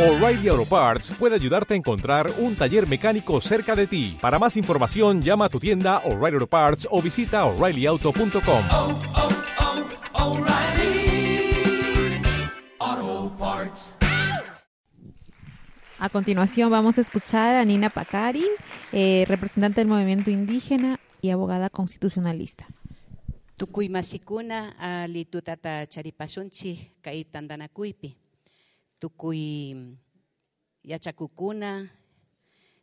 O'Reilly Auto Parts puede ayudarte a encontrar un taller mecánico cerca de ti. Para más información, llama a tu tienda O'Reilly Auto Parts o visita oreillyauto.com. oh, oh, O'Reilly Auto Parts. A continuación vamos a escuchar a Nina Pacari, eh, representante del movimiento indígena y abogada constitucionalista. Tukuy masikuna ali tutata charipashunchi kay tandanakuypi. Tukuy yachakukuna,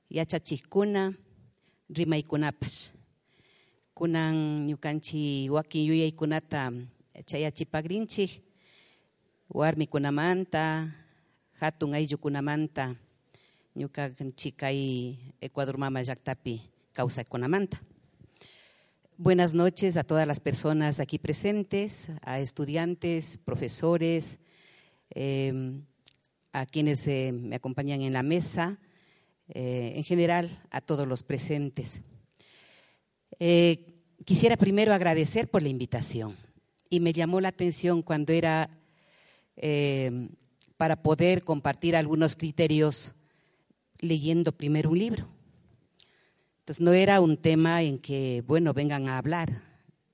yachachikuna, rimaykunapash. Kunan ñukanchi wakin yuyaykunata chayachipagrinchik, warmikunamanta, hatun ayllukunamanta, ñukanchik kay Ecuador mama llaktapi kawsaykunamanta. Buenas noches a todas las personas aquí presentes, a estudiantes, profesores, eh, a quienes eh, me acompañan en la mesa, eh, en general a todos los presentes. Eh, quisiera primero agradecer por la invitación y me llamó la atención cuando era para poder compartir algunos criterios leyendo primero un libro. Entonces no era un tema en que, bueno, vengan a hablar,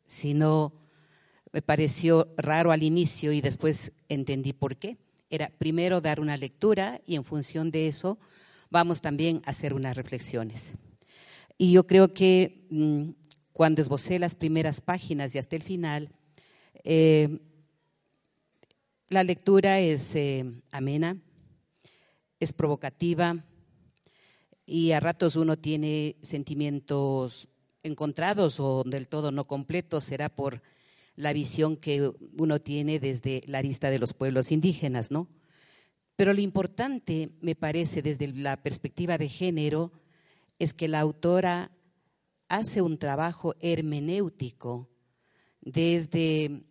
sino me pareció raro al inicio y después entendí por qué. Era primero dar una lectura y en función de eso vamos también a hacer unas reflexiones. Y yo creo que mmm, cuando esbocé las primeras páginas y hasta el final, eh, la lectura es eh, amena, es provocativa, y a ratos uno tiene sentimientos encontrados o del todo no completos, será por la visión que uno tiene desde la arista de los pueblos indígenas, ¿no? Pero lo importante, me parece, desde la perspectiva de género, es que la autora hace un trabajo hermenéutico desde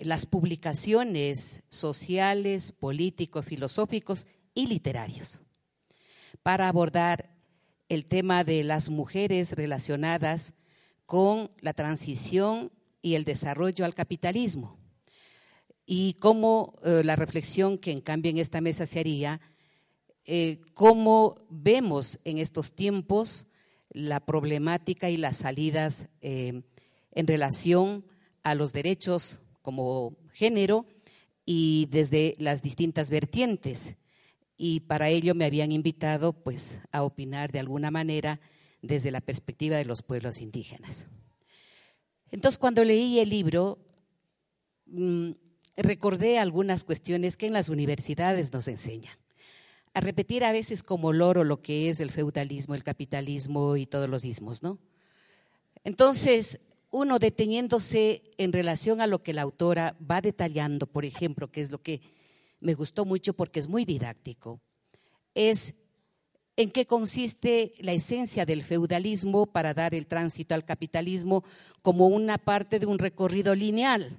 las publicaciones sociales, políticos, filosóficos y literarios para abordar el tema de las mujeres relacionadas con la transición y el desarrollo al capitalismo. Y cómo eh, la reflexión que en cambio en esta mesa se haría, eh, cómo vemos en estos tiempos la problemática y las salidas eh, en relación a los derechos como género y desde las distintas vertientes y para ello me habían invitado pues a opinar de alguna manera desde la perspectiva de los pueblos indígenas. Entonces cuando leí el libro mmm, recordé algunas cuestiones que en las universidades nos enseñan. A repetir a veces como loro lo que es el feudalismo, el capitalismo y todos los ismos, ¿no? Entonces, uno deteniéndose en relación a lo que la autora va detallando, por ejemplo, que es lo que me gustó mucho porque es muy didáctico, es en qué consiste la esencia del feudalismo para dar el tránsito al capitalismo como una parte de un recorrido lineal,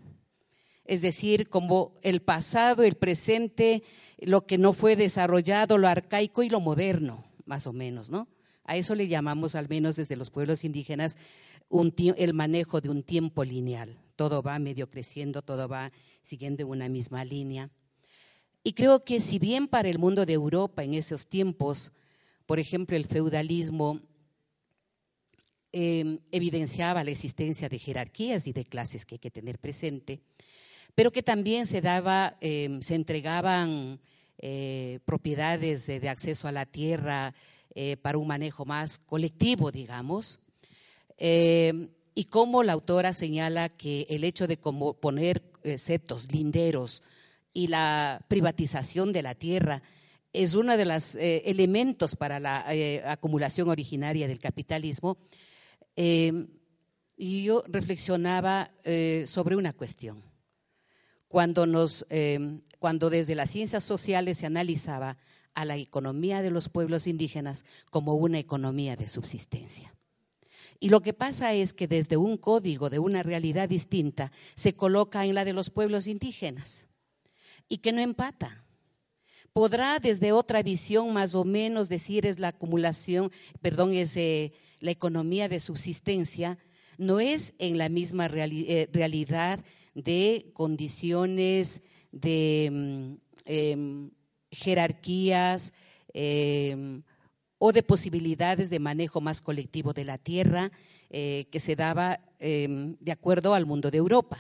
es decir, como el pasado, el presente, lo que no fue desarrollado, lo arcaico y lo moderno, más o menos, ¿no? A eso le llamamos, al menos desde los pueblos indígenas, el manejo de un tiempo lineal. Todo va medio creciendo, todo va siguiendo una misma línea. Y creo que si bien para el mundo de Europa en esos tiempos, por ejemplo, el feudalismo eh, evidenciaba la existencia de jerarquías y de clases que hay que tener presente, pero que también se daba, eh, se entregaban eh, propiedades de, acceso a la tierra para un manejo más colectivo, digamos, y como la autora señala que el hecho de como poner setos, linderos, y la privatización de la tierra es uno de los eh, elementos para la eh, acumulación originaria del capitalismo. Eh, y yo reflexionaba sobre una cuestión. Cuando, nos, cuando desde las ciencias sociales se analizaba a la economía de los pueblos indígenas como una economía de subsistencia. Y lo que pasa es que desde un código de una realidad distinta se coloca en la de los pueblos indígenas y que no empata. Podrá desde otra visión más o menos decir es la acumulación, perdón, es eh, la economía de subsistencia, no es en la misma eh, realidad de condiciones de eh, jerarquías eh, o de posibilidades de manejo más colectivo de la tierra eh, que se daba eh, de acuerdo al mundo de Europa.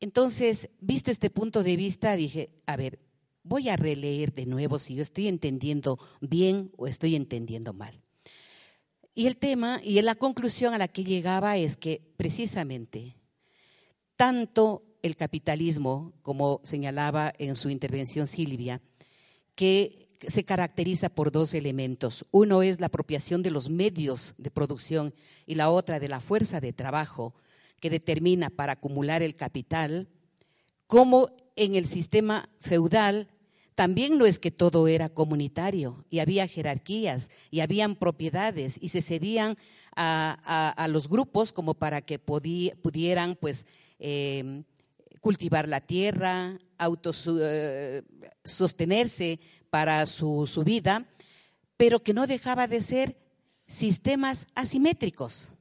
Entonces, visto este punto de vista, dije, a ver, voy a releer de nuevo si yo estoy entendiendo bien o estoy entendiendo mal. Y el tema y la conclusión a la que llegaba es que precisamente tanto el capitalismo, como señalaba en su intervención Silvia, que se caracteriza por dos elementos. Uno es la apropiación de los medios de producción y la otra de la fuerza de trabajo que determina para acumular el capital, como en el sistema feudal también no es que todo era comunitario y había jerarquías y habían propiedades y se cedían a, los grupos como para que pudieran pues eh, cultivar la tierra, autosostenerse eh, para su, su vida, pero que no dejaba de ser sistemas asimétricos,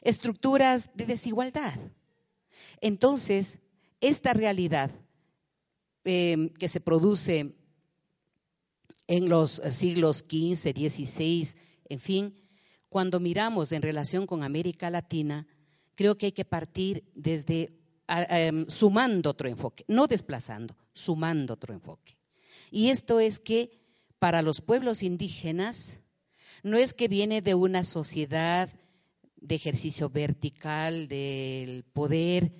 estructuras de desigualdad. Entonces, esta realidad eh, que se produce en los siglos XV, XVI, en fin, cuando miramos en relación con América Latina, creo que hay que partir desde em, sumando otro enfoque, no desplazando, sumando otro enfoque. Y esto es que para los pueblos indígenas no es que viene de una sociedad de ejercicio vertical del poder,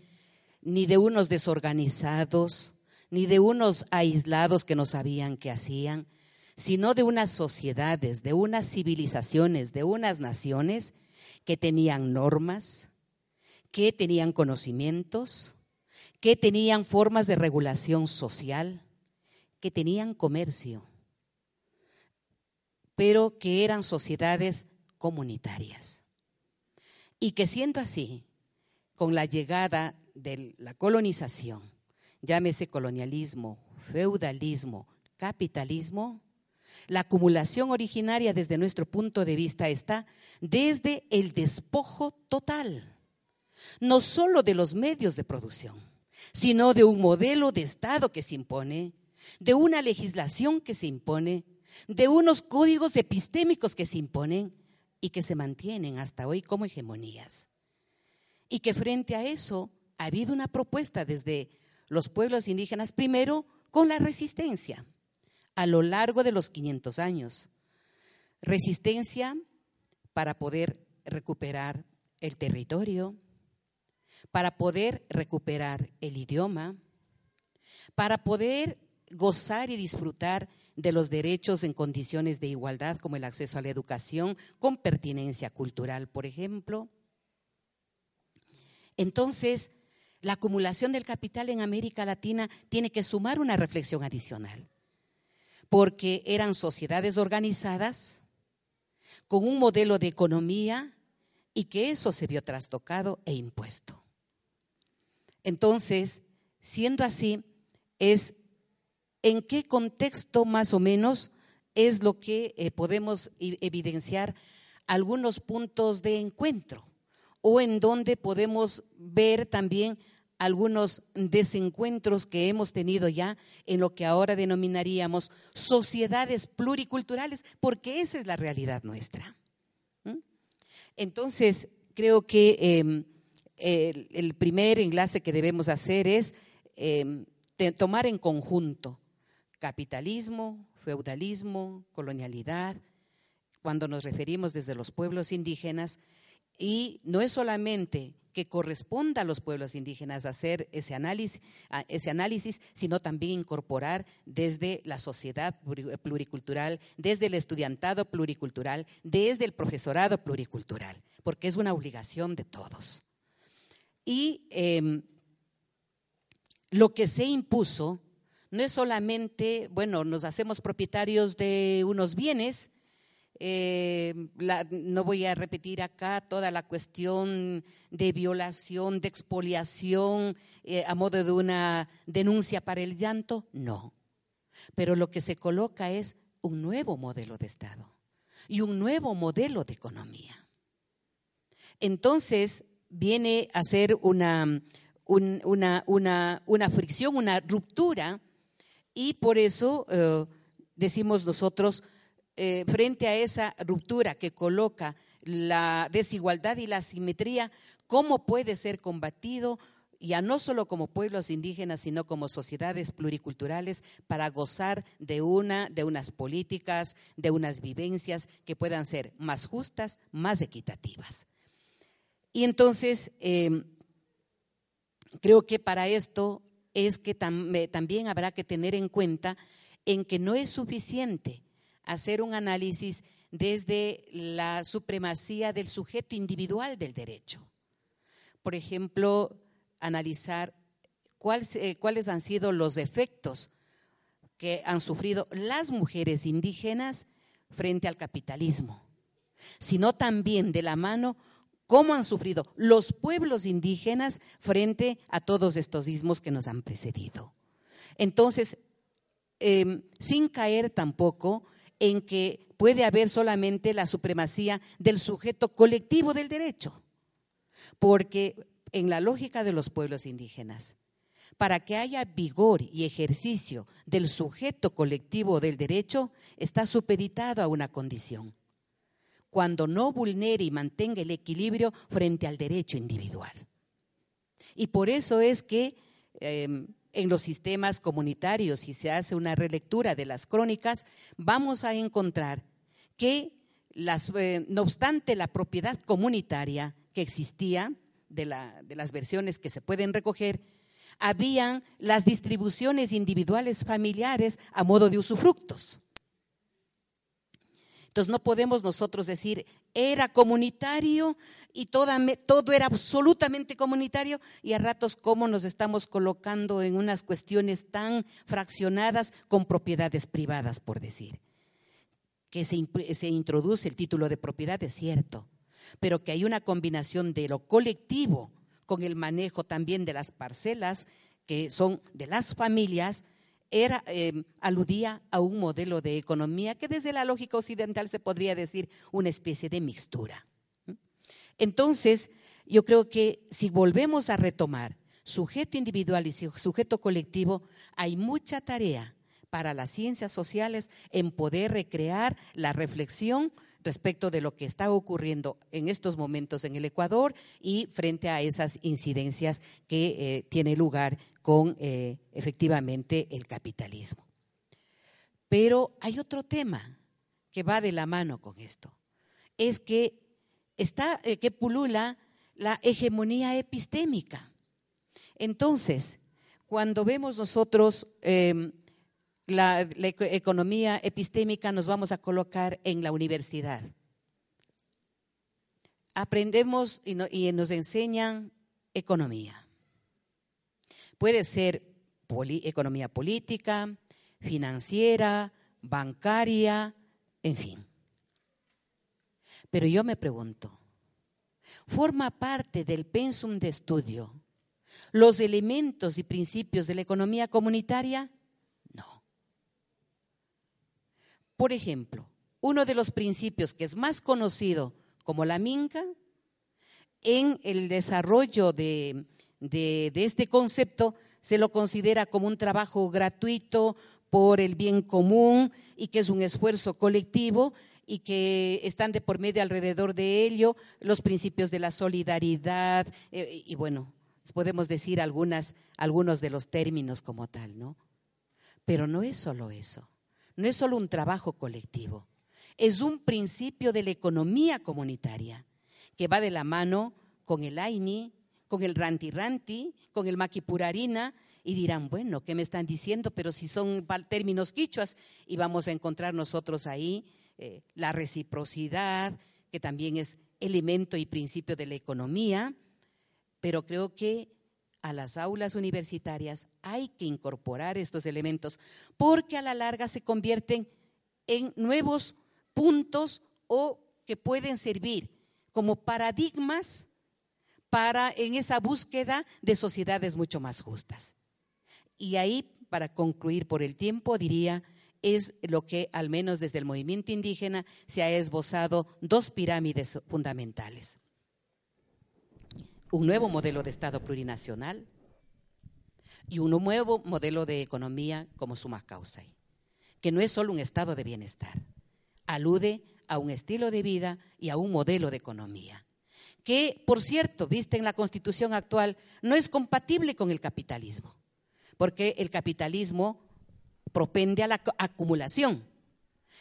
ni de unos desorganizados, ni de unos aislados que no sabían qué hacían, sino de unas sociedades, de unas civilizaciones, de unas naciones que tenían normas, que tenían conocimientos, que tenían formas de regulación social, que tenían comercio, pero que eran sociedades comunitarias. Y que siendo así, con la llegada de la colonización, llámese colonialismo, feudalismo, capitalismo, la acumulación originaria desde nuestro punto de vista está desde el despojo total, no solo de los medios de producción, sino de un modelo de Estado que se impone, de una legislación que se impone, de unos códigos epistémicos que se imponen y que se mantienen hasta hoy como hegemonías. Y que frente a eso ha habido una propuesta desde los pueblos indígenas primero con la resistencia a lo largo de los 500 años. Resistencia para poder recuperar el territorio, para poder recuperar el idioma, para poder gozar y disfrutar de los derechos en condiciones de igualdad, como el acceso a la educación, con pertinencia cultural, por ejemplo. Entonces, la acumulación del capital en América Latina tiene que sumar una reflexión adicional, porque eran sociedades organizadas con un modelo de economía y que eso se vio trastocado e impuesto. Entonces, siendo así, es en qué contexto más o menos es lo que eh, podemos evidenciar algunos puntos de encuentro o en donde podemos ver también algunos desencuentros que hemos tenido ya en lo que ahora denominaríamos sociedades pluriculturales, porque esa es la realidad nuestra. Entonces, creo que em, el, primer enlace que debemos hacer es em, tomar en conjunto capitalismo, feudalismo, colonialidad, cuando nos referimos desde los pueblos indígenas, y no es solamente que corresponda a los pueblos indígenas hacer ese análisis, ese análisis, sino también incorporar desde la sociedad pluricultural, desde el estudiantado pluricultural, desde el profesorado pluricultural, porque es una obligación de todos. Y em, lo que se impuso no es solamente, bueno, nos hacemos propietarios de unos bienes, eh, no voy a repetir acá toda la cuestión de violación, de expoliación eh, a modo de una denuncia para el llanto, no. Pero lo que se coloca es un nuevo modelo de Estado y un nuevo modelo de economía. Entonces viene a ser una, una, una, una fricción, una ruptura Y por eso eh, decimos nosotros, eh, frente a esa ruptura que coloca la desigualdad y la asimetría, ¿cómo puede ser combatido? ya no solo como pueblos indígenas, sino como sociedades pluriculturales para gozar de una, de unas políticas, de unas vivencias que puedan ser más justas, más equitativas. Y entonces, eh, creo que para esto es que también habrá que tener en cuenta en que no es suficiente hacer un análisis desde la supremacía del sujeto individual del derecho. Por ejemplo, analizar eh, cuáles han sido los efectos que han sufrido las mujeres indígenas frente al capitalismo, sino también de la mano cómo han sufrido los pueblos indígenas frente a todos estos ismos que nos han precedido. Entonces, em, sin caer tampoco en que puede haber solamente la supremacía del sujeto colectivo del derecho, porque en la lógica de los pueblos indígenas, para que haya vigor y ejercicio del sujeto colectivo del derecho, está supeditado a una condición, cuando no vulnere y mantenga el equilibrio frente al derecho individual. Y por eso es que em, en los sistemas comunitarios, si se hace una relectura de las crónicas, vamos a encontrar que, eh, no obstante la propiedad comunitaria que existía, de, de las versiones que se pueden recoger, habían las distribuciones individuales familiares a modo de usufructos. Entonces no podemos nosotros decir, era comunitario y todo era absolutamente comunitario y a ratos cómo nos estamos colocando en unas cuestiones tan fraccionadas con propiedades privadas, por decir. Que se, se introduce el título de propiedad, es cierto, pero que hay una combinación de lo colectivo con el manejo también de las parcelas que son de las familias era, em, aludía a un modelo de economía que desde la lógica occidental se podría decir una especie de mixtura. Entonces, yo creo que si volvemos a retomar sujeto individual y sujeto colectivo, hay mucha tarea para las ciencias sociales en poder recrear la reflexión respecto de lo que está ocurriendo en estos momentos en el Ecuador y frente a esas incidencias que eh, tiene lugar con eh, efectivamente el capitalismo. Pero hay otro tema que va de la mano con esto. Es que está, eh, que pulula la hegemonía epistémica. Entonces, cuando vemos nosotros em, la, economía epistémica, nos vamos a colocar en la universidad. Aprendemos y nos enseñan economía. Puede ser economía política, financiera, bancaria, en fin. Pero yo me pregunto, ¿forma parte del pensum de estudio los elementos y principios de la economía comunitaria? No. Por ejemplo, uno de los principios que es más conocido como la minca, en el desarrollo de de, este concepto se lo considera como un trabajo gratuito por el bien común y que es un esfuerzo colectivo y que están de por medio alrededor de ello los principios de la solidaridad eh, y bueno, podemos decir algunas, algunos de los términos como tal, ¿no? Pero no es solo eso, no es solo un trabajo colectivo, es un principio de la economía comunitaria que va de la mano con el AINI, con el ranti ranti, con el maquipurarina, y dirán, bueno, ¿qué me están diciendo? Pero si son términos quichuas, y vamos a encontrar nosotros ahí eh, la reciprocidad, que también es elemento y principio de la economía, pero creo que a las aulas universitarias hay que incorporar estos elementos, porque a la larga se convierten en nuevos puntos o que pueden servir como paradigmas para en esa búsqueda de sociedades mucho más justas. Y ahí, para concluir por el tiempo, diría, es lo que al menos desde el movimiento indígena se ha esbozado dos pirámides fundamentales. Un nuevo modelo de Estado plurinacional y un nuevo modelo de economía como suma causa, que no es solo un estado de bienestar, alude a un estilo de vida y a un modelo de economía, que, por cierto, viste en la constitución actual, no es compatible con el capitalismo, porque el capitalismo propende a la acumulación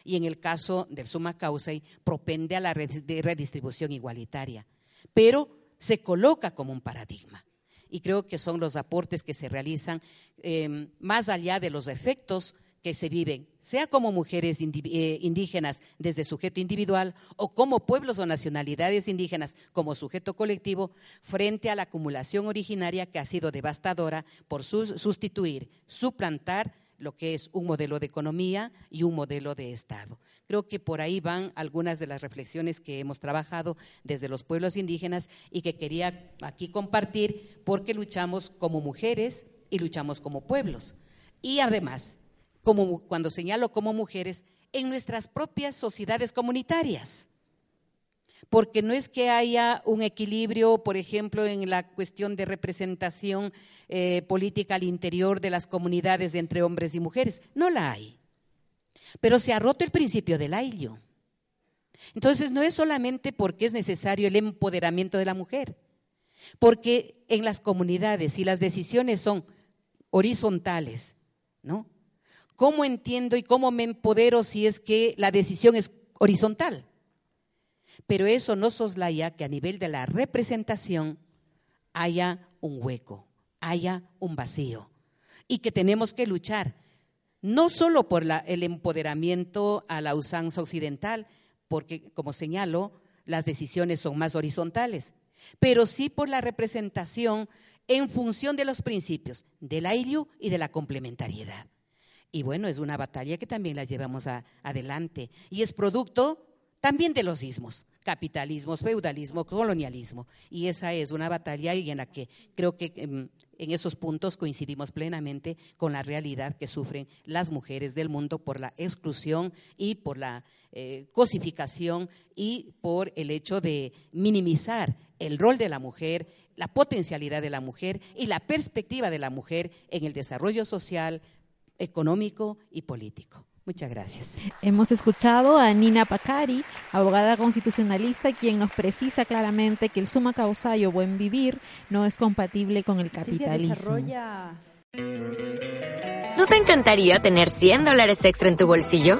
y en el caso del suma causa propende a la redistribución igualitaria, pero se coloca como un paradigma. Y creo que son los aportes que se realizan eh, más allá de los efectos que se viven, sea como mujeres eh, indígenas desde sujeto individual o como pueblos o nacionalidades indígenas como sujeto colectivo, frente a la acumulación originaria que ha sido devastadora por sustituir, suplantar lo que es un modelo de economía y un modelo de Estado. Creo que por ahí van algunas de las reflexiones que hemos trabajado desde los pueblos indígenas y que quería aquí compartir porque luchamos como mujeres y luchamos como pueblos. Y además, cuando señalo como mujeres, en nuestras propias sociedades comunitarias porque no es que haya un equilibrio, por ejemplo, en la cuestión de representación eh, política al interior de las comunidades entre hombres y mujeres, no la hay. Pero se ha roto el principio del aillo. Entonces no es solamente porque es necesario el empoderamiento de la mujer, porque en las comunidades, si las decisiones son horizontales, ¿no? ¿Cómo entiendo y cómo me empodero si es que la decisión es horizontal? Pero eso no soslaya que a nivel de la representación haya un hueco, haya un vacío y que tenemos que luchar no solo por el empoderamiento a la usanza occidental, porque como señalo, las decisiones son más horizontales, pero sí por la representación en función de los principios del ailio y de la complementariedad. Y bueno, es una batalla que también la llevamos adelante y es producto también de los ismos capitalismo, feudalismo, colonialismo. Y esa es una batalla en la que creo que em, en, esos puntos coincidimos plenamente con la realidad que sufren las mujeres del mundo por la exclusión y por la eh, cosificación y por el hecho de minimizar el rol de la mujer, la potencialidad de la mujer y la perspectiva de la mujer en el desarrollo social, económico y político. Muchas gracias. Hemos escuchado a Nina Pacari, abogada constitucionalista, quien nos precisa claramente que el suma causa o buen vivir no es compatible con el capitalismo. ¿No te encantaría tener 100 dólares extra en tu bolsillo?